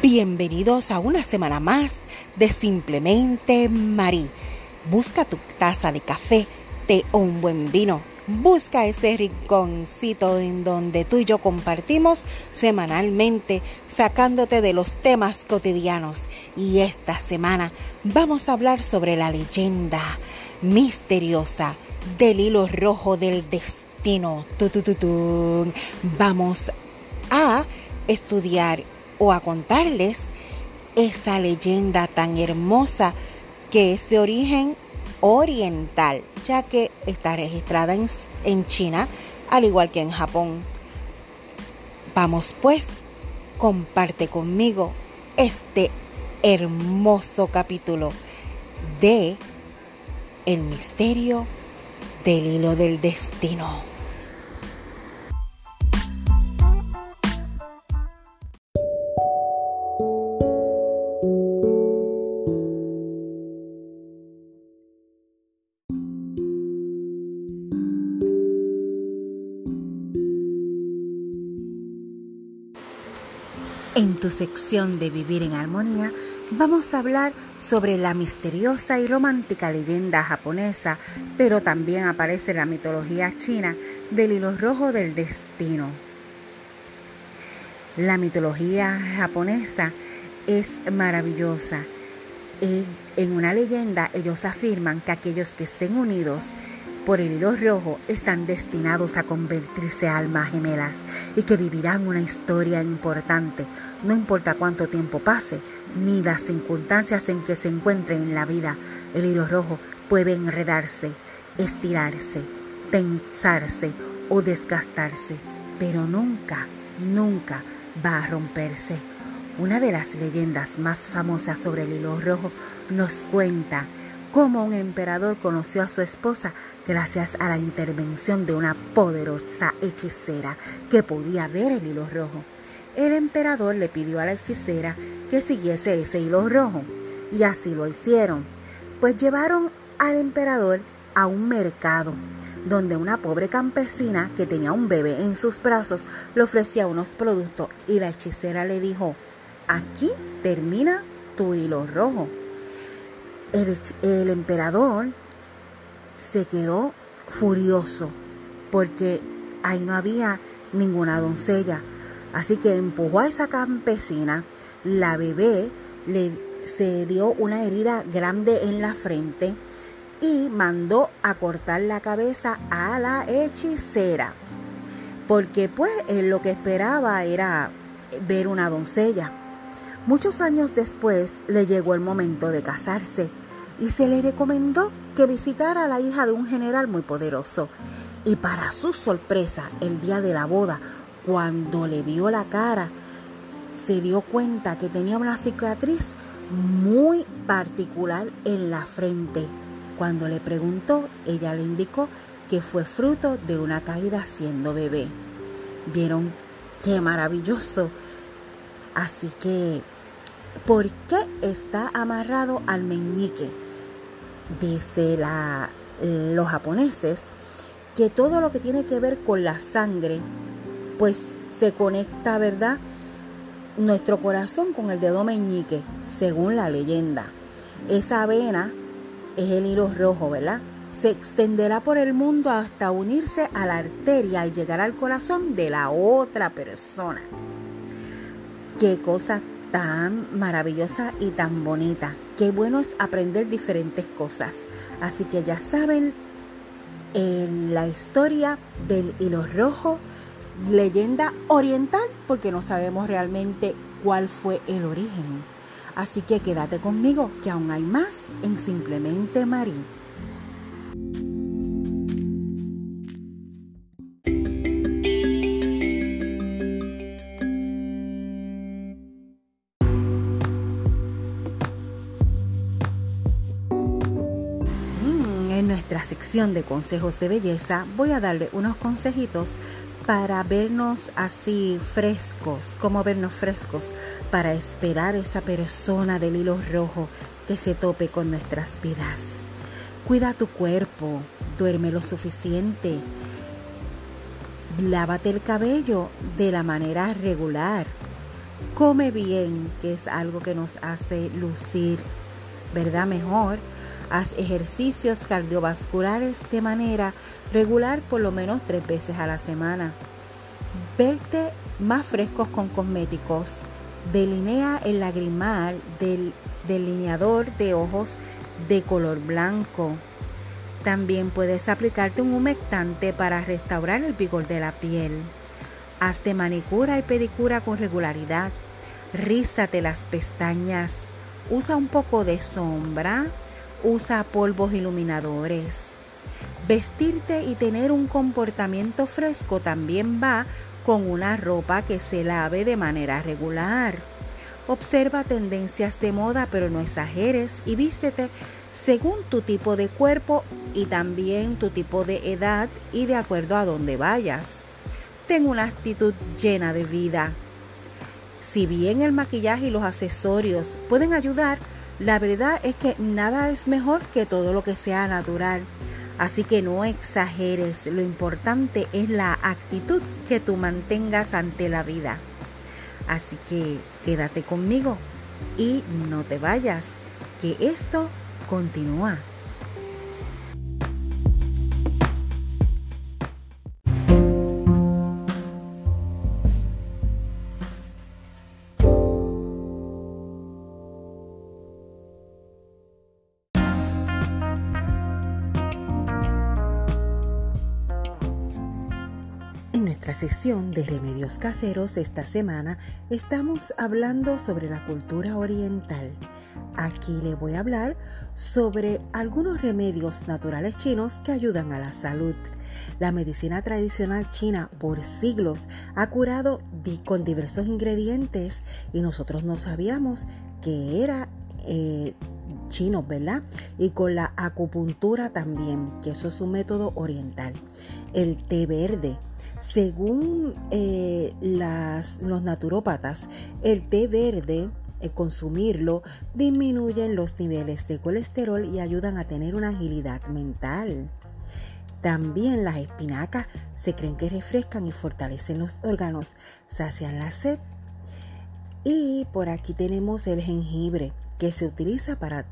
Bienvenidos a una semana más de Simplemente Marí. Busca tu taza de café, té o un buen vino. Busca ese rinconcito en donde tú y yo compartimos semanalmente, sacándote de los temas cotidianos. Y esta semana vamos a hablar sobre la leyenda misteriosa del hilo rojo del destino. Vamos a estudiar o a contarles esa leyenda tan hermosa que es de origen oriental, ya que está registrada en, en China, al igual que en Japón. Vamos pues, comparte conmigo este hermoso capítulo de El misterio del hilo del destino. Tu sección de Vivir en Armonía vamos a hablar sobre la misteriosa y romántica leyenda japonesa, pero también aparece la mitología china del hilo rojo del destino. La mitología japonesa es maravillosa. En, en una leyenda ellos afirman que aquellos que estén unidos por el hilo rojo están destinados a convertirse a almas gemelas y que vivirán una historia importante, no importa cuánto tiempo pase, ni las circunstancias en que se encuentren en la vida. El hilo rojo puede enredarse, estirarse, tensarse o desgastarse, pero nunca, nunca va a romperse. Una de las leyendas más famosas sobre el hilo rojo nos cuenta cómo un emperador conoció a su esposa gracias a la intervención de una poderosa hechicera que podía ver el hilo rojo. El emperador le pidió a la hechicera que siguiese ese hilo rojo y así lo hicieron, pues llevaron al emperador a un mercado donde una pobre campesina que tenía un bebé en sus brazos le ofrecía unos productos y la hechicera le dijo, aquí termina tu hilo rojo. El, emperador se quedó furioso porque ahí no había ninguna doncella. Así que empujó a esa campesina, la bebé le se dio una herida grande en la frente y mandó a cortar la cabeza a la hechicera. Porque pues él lo que esperaba era ver una doncella. Muchos años después le llegó el momento de casarse y se le recomendó que visitara a la hija de un general muy poderoso. Y para su sorpresa, el día de la boda, cuando le vio la cara, se dio cuenta que tenía una cicatriz muy particular en la frente. Cuando le preguntó, ella le indicó que fue fruto de una caída siendo bebé. ¿Vieron qué maravilloso? Así que, ¿por qué está amarrado al meñique? Dice la, los japoneses que todo lo que tiene que ver con la sangre, pues se conecta, ¿verdad? Nuestro corazón con el dedo meñique, según la leyenda. Esa vena es el hilo rojo, ¿verdad? Se extenderá por el mundo hasta unirse a la arteria y llegar al corazón de la otra persona. Qué cosa tan maravillosa y tan bonita. Qué bueno es aprender diferentes cosas. Así que ya saben en la historia del hilo rojo, leyenda oriental, porque no sabemos realmente cuál fue el origen. Así que quédate conmigo, que aún hay más en Simplemente Marí. De consejos de belleza voy a darle unos consejitos para vernos así frescos, como vernos frescos, para esperar esa persona del hilo rojo que se tope con nuestras vidas. Cuida tu cuerpo, duerme lo suficiente, lávate el cabello de la manera regular, Come bien, que es algo que nos hace lucir, ¿verdad? Mejor. Haz ejercicios cardiovasculares de manera regular por lo menos tres veces a la semana. Verte más frescos con cosméticos. Delinea el lagrimal del delineador de ojos de color blanco. También puedes aplicarte un humectante para restaurar el vigor de la piel. Hazte manicura y pedicura con regularidad. Rízate las pestañas. Usa un poco de sombra. Usa polvos iluminadores. Vestirte y tener un comportamiento fresco también va con una ropa que se lave de manera regular. Observa tendencias de moda, pero no exageres y vístete según tu tipo de cuerpo y también tu tipo de edad y de acuerdo a dónde vayas. Ten una actitud llena de vida. Si bien el maquillaje y los accesorios pueden ayudar, la verdad es que nada es mejor que todo lo que sea natural. Así que no exageres, lo importante es la actitud que tú mantengas ante la vida. Así que quédate conmigo y no te vayas, que esto continúa. Sesión de remedios caseros esta semana estamos hablando sobre la cultura oriental. Aquí le voy a hablar sobre algunos remedios naturales chinos que ayudan a la salud. La medicina tradicional china por siglos ha curado con diversos ingredientes y nosotros no sabíamos que era eh, chino, ¿verdad? Y con la acupuntura también, que eso es un método oriental. El té verde. Según eh, los naturópatas, el té verde eh, consumirlo disminuyen los niveles de colesterol y ayudan a tener una agilidad mental. También las espinacas se creen que refrescan y fortalecen los órganos, sacian la sed. Y por aquí tenemos el jengibre, que se utiliza para,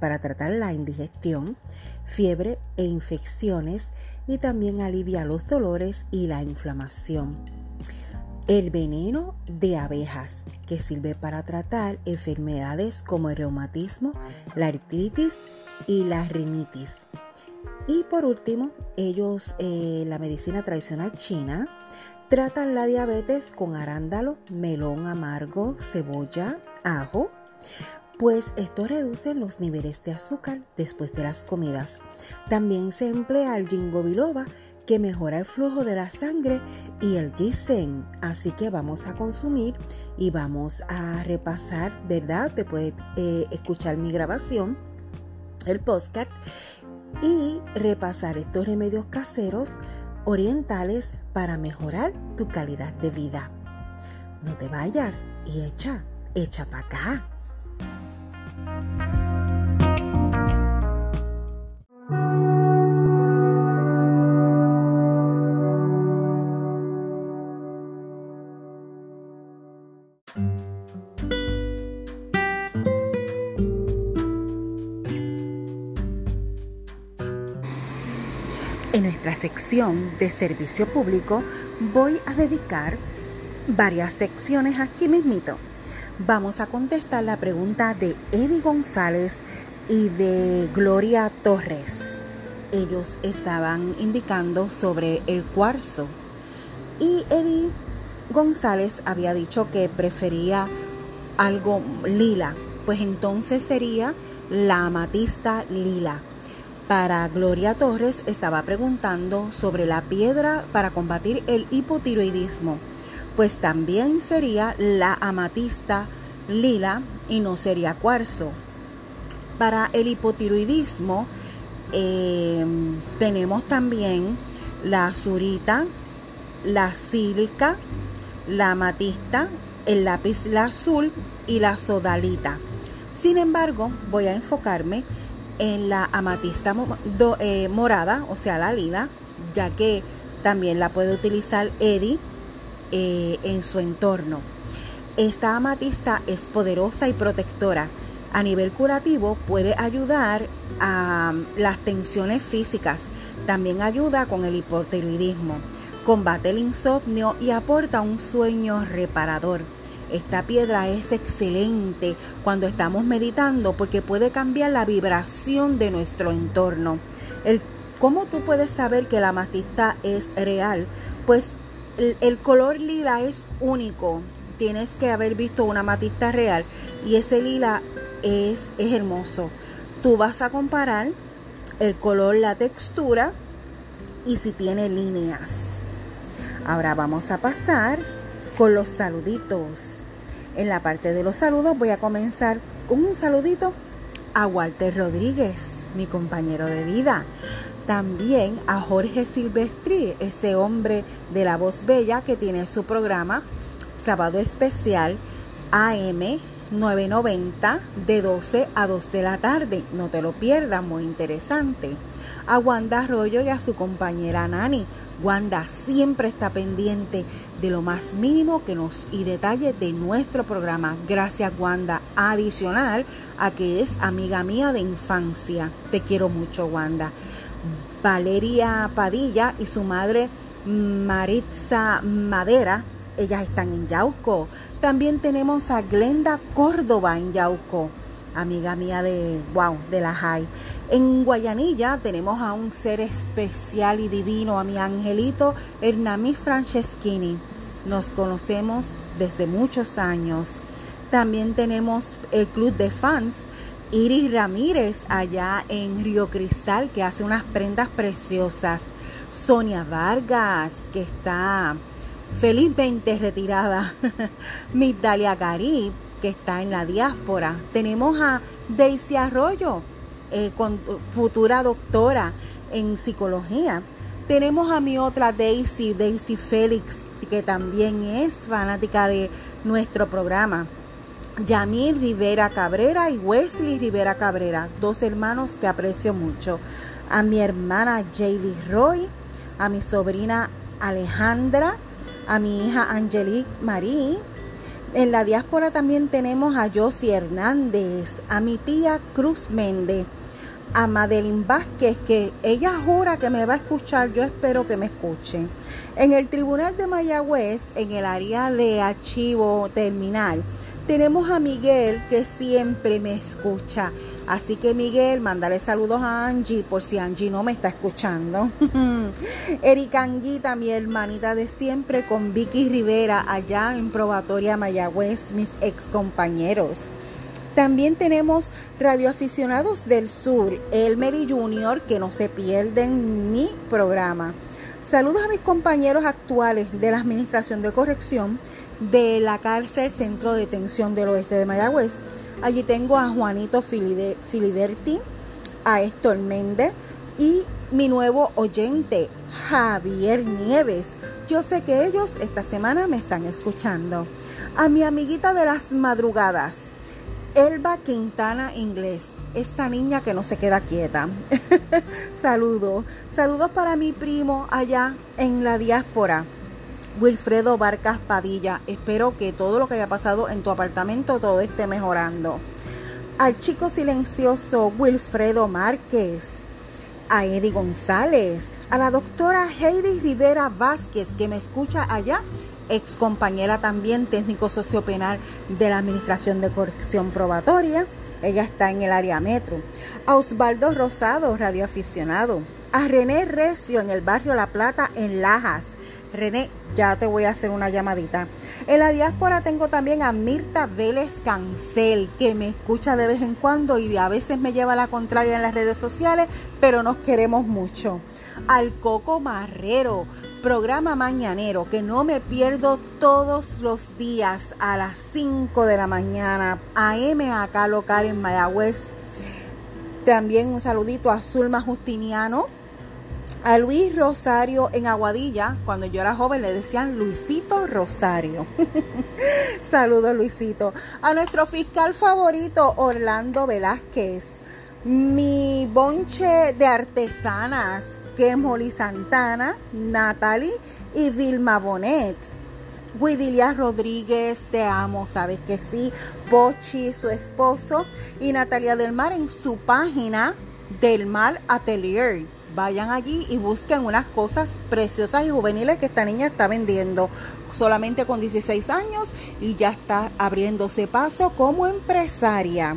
para tratar la indigestión, fiebre e infecciones y también alivia los dolores y la inflamación. El veneno de abejas, que sirve para tratar enfermedades como el reumatismo, la artritis y la rinitis. Y por último, ellos, eh, la medicina tradicional china, tratan la diabetes con arándalo, melón amargo, cebolla, ajo, pues esto reduce los niveles de azúcar después de las comidas. También se emplea el ginkgo biloba, que mejora el flujo de la sangre y el ginseng. Así que vamos a consumir y vamos a repasar, ¿verdad? Te puedes eh, escuchar mi grabación, el podcast, y repasar estos remedios caseros orientales para mejorar tu calidad de vida. No te vayas y echa, echa para acá. Sección de servicio público voy a dedicar varias secciones aquí mismito. Vamos a contestar la pregunta de Eddie González y de Gloria Torres. Ellos estaban indicando sobre el cuarzo. Y Eddie González había dicho que prefería algo lila. Pues entonces sería la amatista lila para Gloria Torres estaba preguntando sobre la piedra para combatir el hipotiroidismo. Pues también sería la amatista lila y no sería cuarzo. Para el hipotiroidismo em, tenemos también la azurita, la sílica, la amatista, el lápiz azul y la sodalita. Sin embargo, voy a enfocarme en la amatista eh, morada, o sea, la lila, ya que también la puede utilizar Eddie eh, en su entorno. Esta amatista es poderosa y protectora. A nivel curativo puede ayudar a las tensiones físicas. También ayuda con el hipotiroidismo. Combate el insomnio y aporta un sueño reparador. Esta piedra es excelente cuando estamos meditando porque puede cambiar la vibración de nuestro entorno. El, ¿Cómo tú puedes saber que la amatista es real? Pues el, color lila es único. Tienes que haber visto una amatista real y ese lila es, es hermoso. Tú vas a comparar el color, la textura y si tiene líneas. Ahora vamos a pasar con los saluditos. En la parte de los saludos voy a comenzar con un saludito a Walter Rodríguez, mi compañero de vida. También a Jorge Silvestri, ese hombre de la voz bella que tiene su programa Sábado Especial AM 990 de 12 a 2 de la tarde. No te lo pierdas, muy interesante. A Wanda Arroyo y a su compañera Nani. Wanda siempre está pendiente de lo más mínimo que nos y detalle de nuestro programa. Gracias Wanda. Adicional a que es amiga mía de infancia. Te quiero mucho Wanda. Valeria Padilla y su madre Maritza Madera. Ellas están en Yauco. También tenemos a Glenda Córdoba en Yauco, amiga mía de wow, de la High. En Guayanilla tenemos a un ser especial y divino, a mi angelito Hernami Franceschini. Nos conocemos desde muchos años. También tenemos el club de fans Iris Ramírez allá en Río Cristal que hace unas prendas preciosas. Sonia Vargas que está felizmente retirada. Migdalia Garib que está en la diáspora. Tenemos a Daisy Arroyo eh, futura doctora en psicología. Tenemos a mi otra Daisy, Daisy Félix, que también es fanática de nuestro programa. Yamil Rivera Cabrera y Wesley Rivera Cabrera, dos hermanos que aprecio mucho. A mi hermana Jaylee Roy, a mi sobrina Alejandra, a mi hija Angelique Marie. En la diáspora también tenemos a Josie Hernández, a mi tía Cruz Méndez, a Madeline Vázquez, que ella jura que me va a escuchar, yo espero que me escuche. En el Tribunal de Mayagüez, en el área de archivo terminal, tenemos a Miguel que siempre me escucha. Así que Miguel, mándale saludos a Angie por si Angie no me está escuchando. Erika Anguita, mi hermanita de siempre, con Vicky Rivera allá en Probatoria Mayagüez, mis ex compañeros. También tenemos radioaficionados del sur, Elmer y Junior, que no se pierden mi programa. Saludos a mis compañeros actuales de la Administración de Corrección de la cárcel Centro de Detención del Oeste de Mayagüez. Allí tengo a Juanito Filiberti, a Héctor Méndez y mi nuevo oyente, Javier Nieves. Yo sé que ellos esta semana me están escuchando. A mi amiguita de las madrugadas, Elba Quintana Inglés, esta niña que no se queda quieta. Saludos. Saludos para mi primo allá en la diáspora. Wilfredo Barcas Padilla. Espero que todo lo que haya pasado en tu apartamento todo esté mejorando. Al chico silencioso Wilfredo Márquez. A Eddie González. A la doctora Heidi Rivera Vázquez que me escucha allá. Ex compañera también técnico sociopenal de la Administración de Corrección Probatoria. Ella está en el área metro. A Osvaldo Rosado, radioaficionado. A René Recio en el barrio La Plata en Lajas René, ya te voy a hacer una llamadita. En la diáspora tengo también a Mirta Vélez Cancel, que me escucha de vez en cuando y a veces me lleva a la contraria en las redes sociales, pero nos queremos mucho. Al Coco Marrero, programa mañanero que no me pierdo todos los días a las 5 de la mañana, AM acá local en Mayagüez. También un saludito a Zulma Justiniano, a Luis Rosario en Aguadilla, cuando yo era joven le decían Luisito Rosario. Saludos Luisito. A nuestro fiscal favorito, Orlando Velázquez. Mi bonche de artesanas, que es Molly Santana, Natalie y Vilma Bonet. Widilia Rodríguez, te amo, sabes que sí. Pochi, su esposo, y Natalia del Mar en su página del Mar Atelier. Vayan allí y busquen unas cosas preciosas y juveniles que esta niña está vendiendo solamente con 16 años y ya está abriéndose paso como empresaria.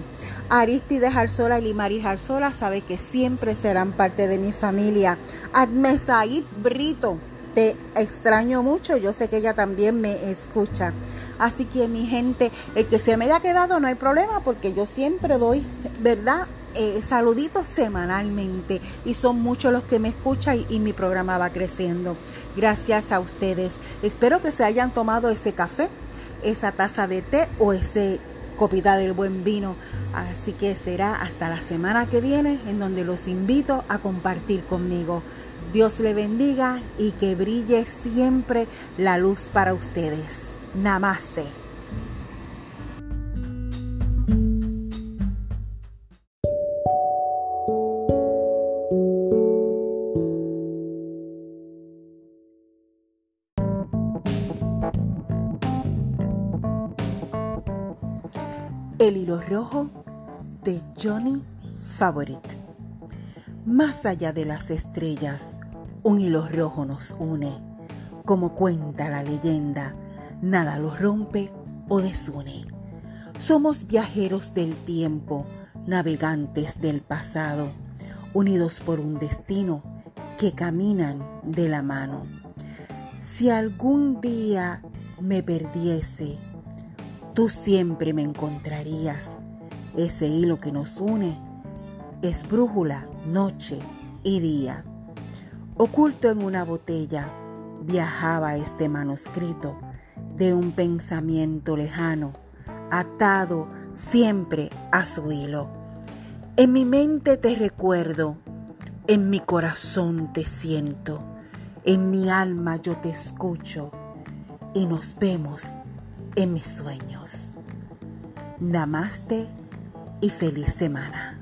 Aristide Jarzola y Limari Jarzola sabe que siempre serán parte de mi familia. Admesaid Brito, te extraño mucho, yo sé que ella también me escucha. Así que mi gente, el que se me haya quedado no hay problema porque yo siempre doy, ¿verdad? Eh, saluditos semanalmente y son muchos los que me escuchan y, y mi programa va creciendo. Gracias a ustedes. Espero que se hayan tomado ese café, esa taza de té o ese copita del buen vino. Así que será hasta la semana que viene en donde los invito a compartir conmigo. Dios le bendiga y que brille siempre la luz para ustedes. Namaste. De Johnny Favorite. Más allá de las estrellas, un hilo rojo nos une. Como cuenta la leyenda, nada lo rompe o desune. Somos viajeros del tiempo, navegantes del pasado, unidos por un destino que caminan de la mano. Si algún día me perdiese, tú siempre me encontrarías. Ese hilo que nos une es brújula, noche y día. Oculto en una botella viajaba este manuscrito de un pensamiento lejano, atado siempre a su hilo. En mi mente te recuerdo, en mi corazón te siento, en mi alma yo te escucho y nos vemos en mis sueños. Namaste y feliz semana.